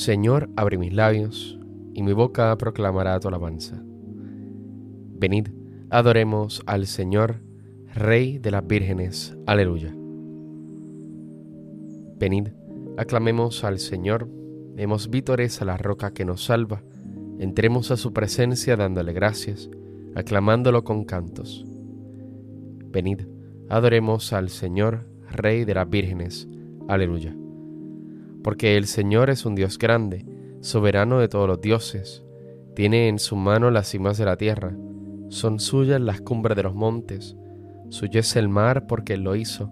Señor, abre mis labios, y mi boca proclamará tu alabanza. Venid, adoremos al Señor, Rey de las vírgenes. Aleluya. Venid, aclamemos al Señor, demos vítores a la roca que nos salva, entremos a su presencia dándole gracias, aclamándolo con cantos. Venid, adoremos al Señor, Rey de las vírgenes. Aleluya porque el Señor es un Dios grande, soberano de todos los dioses. Tiene en su mano las cimas de la tierra, son suyas las cumbres de los montes, suyo es el mar porque Él lo hizo,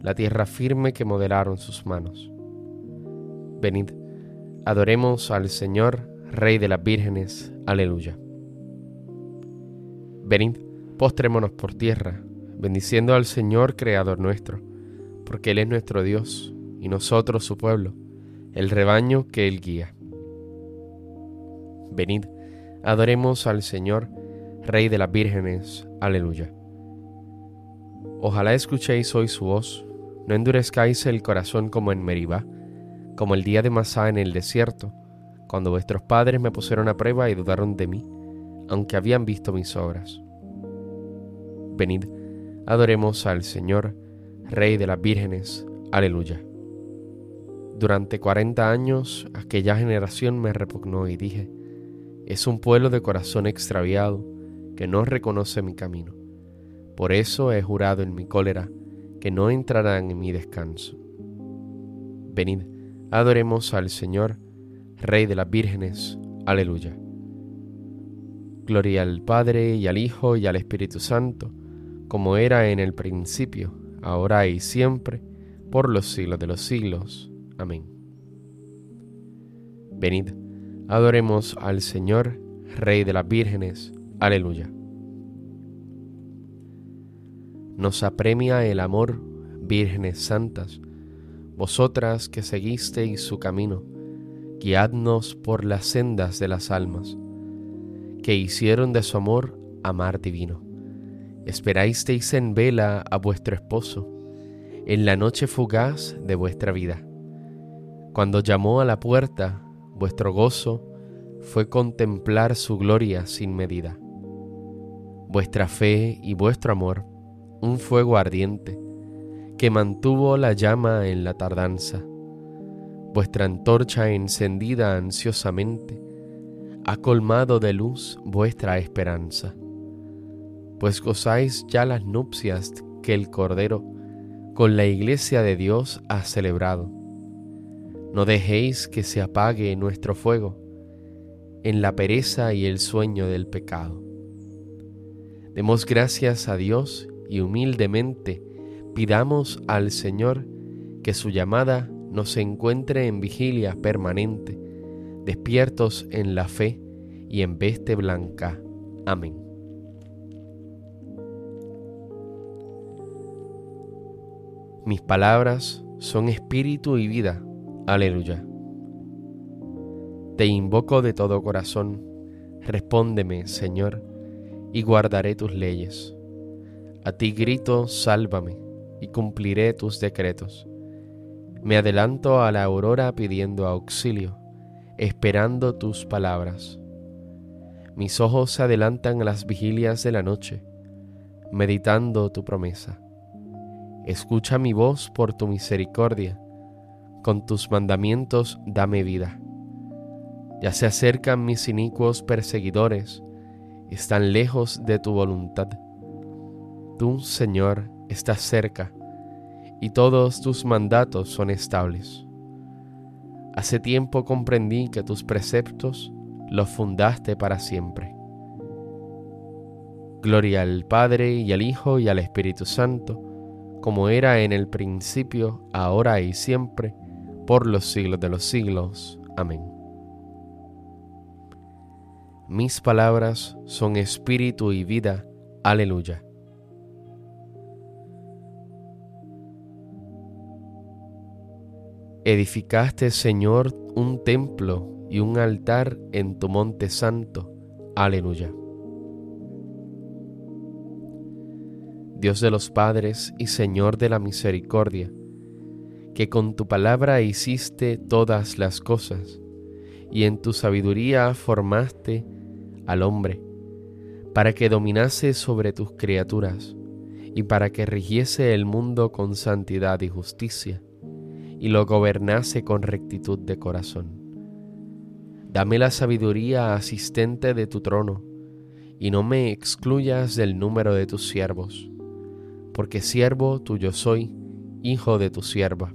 la tierra firme que modelaron sus manos. Venid, adoremos al Señor, Rey de las vírgenes. Aleluya. Venid, postrémonos por tierra, bendiciendo al Señor, Creador nuestro, porque Él es nuestro Dios y nosotros su pueblo el rebaño que Él guía. Venid, adoremos al Señor, Rey de las vírgenes. Aleluya. Ojalá escuchéis hoy su voz, no endurezcáis el corazón como en Meribá, como el día de Masá en el desierto, cuando vuestros padres me pusieron a prueba y dudaron de mí, aunque habían visto mis obras. Venid, adoremos al Señor, Rey de las vírgenes. Aleluya. Durante cuarenta años aquella generación me repugnó y dije, es un pueblo de corazón extraviado que no reconoce mi camino. Por eso he jurado en mi cólera que no entrarán en mi descanso. Venid, adoremos al Señor, Rey de las vírgenes. Aleluya. Gloria al Padre y al Hijo y al Espíritu Santo, como era en el principio, ahora y siempre, por los siglos de los siglos. Amén. Venid, adoremos al Señor, Rey de las vírgenes. Aleluya. Nos apremia el amor, vírgenes santas, vosotras que seguisteis su camino, guiadnos por las sendas de las almas, que hicieron de su amor amar divino. Esperasteis en vela a vuestro esposo, en la noche fugaz de vuestra vida cuando llamó a la puerta, vuestro gozo fue contemplar su gloria sin medida. Vuestra fe y vuestro amor, un fuego ardiente, que mantuvo la llama en la tardanza. Vuestra antorcha encendida ansiosamente, ha colmado de luz vuestra esperanza. Pues gozáis ya las nupcias que el Cordero con la iglesia de Dios ha celebrado no dejéis que se apague nuestro fuego en la pereza y el sueño del pecado. Demos gracias a Dios y humildemente pidamos al Señor que su llamada nos encuentre en vigilia permanente, despiertos en la fe y en veste blanca. Amén. Mis palabras son espíritu y vida Aleluya. Te invoco de todo corazón, respóndeme, Señor, y guardaré tus leyes. A ti grito, sálvame, y cumpliré tus decretos. Me adelanto a la aurora pidiendo auxilio, esperando tus palabras. Mis ojos se adelantan a las vigilias de la noche, meditando tu promesa. Escucha mi voz por tu misericordia, con tus mandamientos dame vida. Ya se acercan mis inicuos perseguidores, están lejos de tu voluntad. Tú, Señor, estás cerca, y todos tus mandatos son estables. Hace tiempo comprendí que tus preceptos los fundaste para siempre. Gloria al Padre y al Hijo y al Espíritu Santo, como era en el principio, ahora y siempre, por los siglos de los siglos. Amén. Mis palabras son espíritu y vida. Aleluya. Edificaste, Señor, un templo y un altar en tu monte santo. Aleluya. Dios de los padres y Señor de la misericordia, que con tu palabra hiciste todas las cosas, y en tu sabiduría formaste al hombre, para que dominase sobre tus criaturas, y para que rigiese el mundo con santidad y justicia, y lo gobernase con rectitud de corazón. Dame la sabiduría asistente de tu trono, y no me excluyas del número de tus siervos porque siervo tuyo soy, hijo de tu sierva,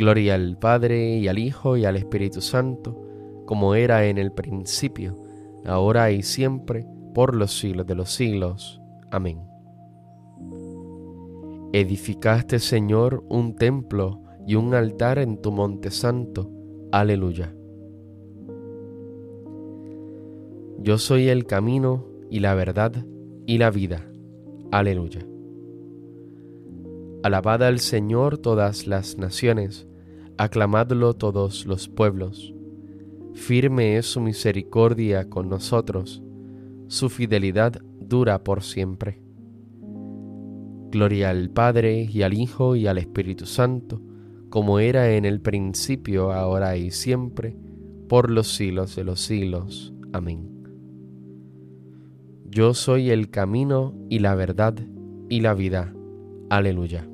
Gloria al Padre y al Hijo y al Espíritu Santo, como era en el principio, ahora y siempre, por los siglos de los siglos. Amén. Edificaste, Señor, un templo y un altar en tu monte santo. Aleluya. Yo soy el camino y la verdad y la vida. Aleluya. Alabad al Señor todas las naciones, aclamadlo todos los pueblos. Firme es su misericordia con nosotros, su fidelidad dura por siempre. Gloria al Padre y al Hijo y al Espíritu Santo, como era en el principio, ahora y siempre, por los siglos de los siglos. Amén. Yo soy el camino y la verdad y la vida. Aleluya.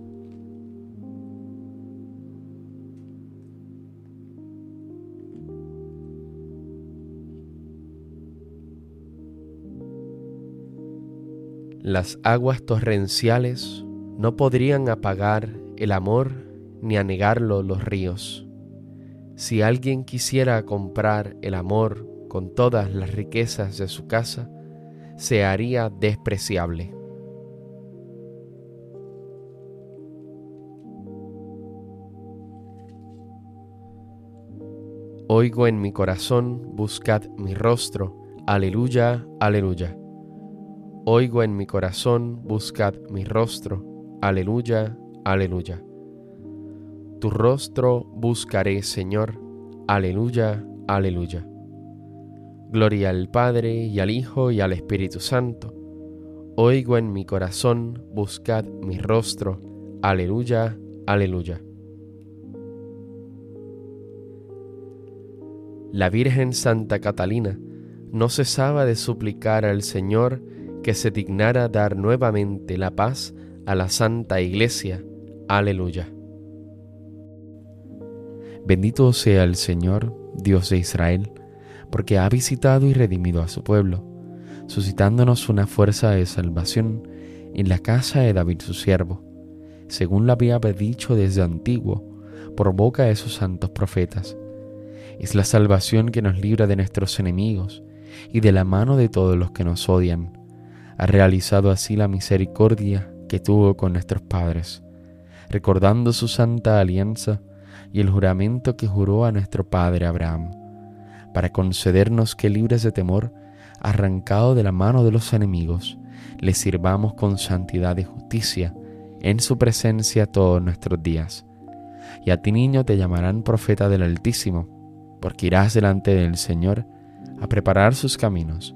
Las aguas torrenciales no podrían apagar el amor ni anegarlo los ríos. Si alguien quisiera comprar el amor con todas las riquezas de su casa, se haría despreciable. Oigo en mi corazón, buscad mi rostro, aleluya, aleluya. Oigo en mi corazón, buscad mi rostro, aleluya, aleluya. Tu rostro buscaré, Señor, aleluya, aleluya. Gloria al Padre y al Hijo y al Espíritu Santo. Oigo en mi corazón, buscad mi rostro. Aleluya, aleluya. La Virgen Santa Catalina no cesaba de suplicar al Señor que se dignara dar nuevamente la paz a la Santa Iglesia. Aleluya. Bendito sea el Señor, Dios de Israel porque ha visitado y redimido a su pueblo, suscitándonos una fuerza de salvación en la casa de David su siervo, según lo había dicho desde antiguo, por boca de sus santos profetas. Es la salvación que nos libra de nuestros enemigos y de la mano de todos los que nos odian. Ha realizado así la misericordia que tuvo con nuestros padres, recordando su santa alianza y el juramento que juró a nuestro padre Abraham, para concedernos que libres de temor, arrancado de la mano de los enemigos, le sirvamos con santidad y justicia en su presencia todos nuestros días. Y a ti niño te llamarán profeta del Altísimo, porque irás delante del Señor a preparar sus caminos,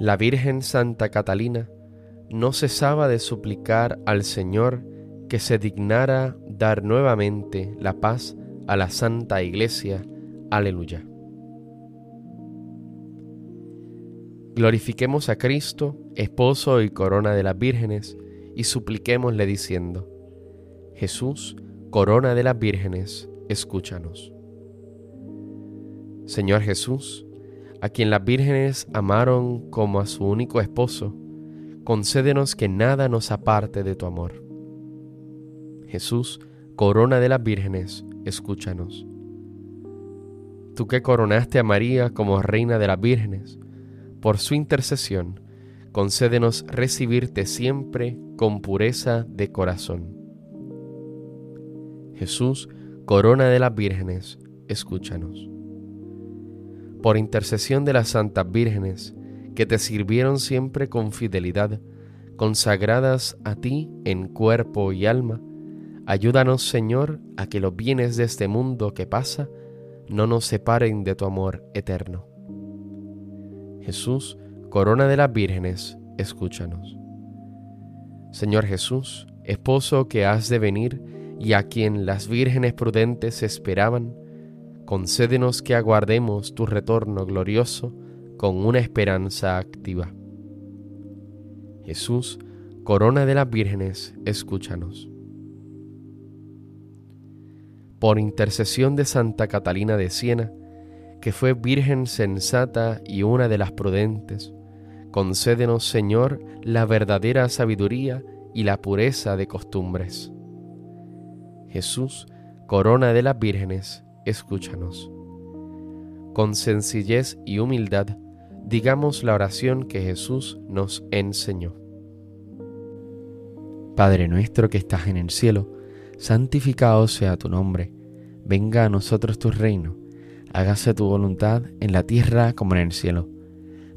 La Virgen Santa Catalina no cesaba de suplicar al Señor que se dignara dar nuevamente la paz a la Santa Iglesia. Aleluya. Glorifiquemos a Cristo, esposo y corona de las vírgenes, y supliquémosle diciendo, Jesús, corona de las vírgenes, escúchanos. Señor Jesús, a quien las vírgenes amaron como a su único esposo, concédenos que nada nos aparte de tu amor. Jesús, corona de las vírgenes, escúchanos. Tú que coronaste a María como reina de las vírgenes, por su intercesión, concédenos recibirte siempre con pureza de corazón. Jesús, corona de las vírgenes, escúchanos. Por intercesión de las santas vírgenes, que te sirvieron siempre con fidelidad, consagradas a ti en cuerpo y alma, ayúdanos, Señor, a que los bienes de este mundo que pasa no nos separen de tu amor eterno. Jesús, corona de las vírgenes, escúchanos. Señor Jesús, esposo que has de venir y a quien las vírgenes prudentes esperaban, concédenos que aguardemos tu retorno glorioso con una esperanza activa. Jesús, corona de las vírgenes, escúchanos. Por intercesión de Santa Catalina de Siena, que fue virgen sensata y una de las prudentes, concédenos, Señor, la verdadera sabiduría y la pureza de costumbres. Jesús, corona de las vírgenes, escúchanos. Con sencillez y humildad, digamos la oración que Jesús nos enseñó. Padre nuestro que estás en el cielo, santificado sea tu nombre, venga a nosotros tu reino hágase tu voluntad en la tierra como en el cielo.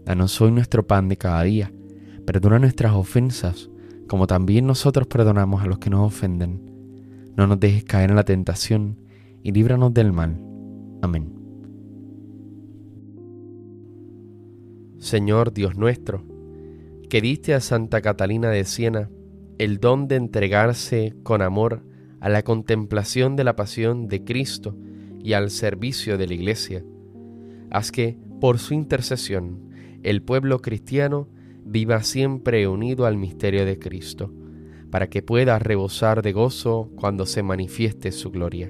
Danos hoy nuestro pan de cada día. Perdona nuestras ofensas, como también nosotros perdonamos a los que nos ofenden. No nos dejes caer en la tentación, y líbranos del mal. Amén. Señor Dios nuestro, que diste a Santa Catalina de Siena el don de entregarse con amor a la contemplación de la pasión de Cristo, y al servicio de la Iglesia. Haz que, por su intercesión, el pueblo cristiano viva siempre unido al misterio de Cristo, para que pueda rebosar de gozo cuando se manifieste su gloria.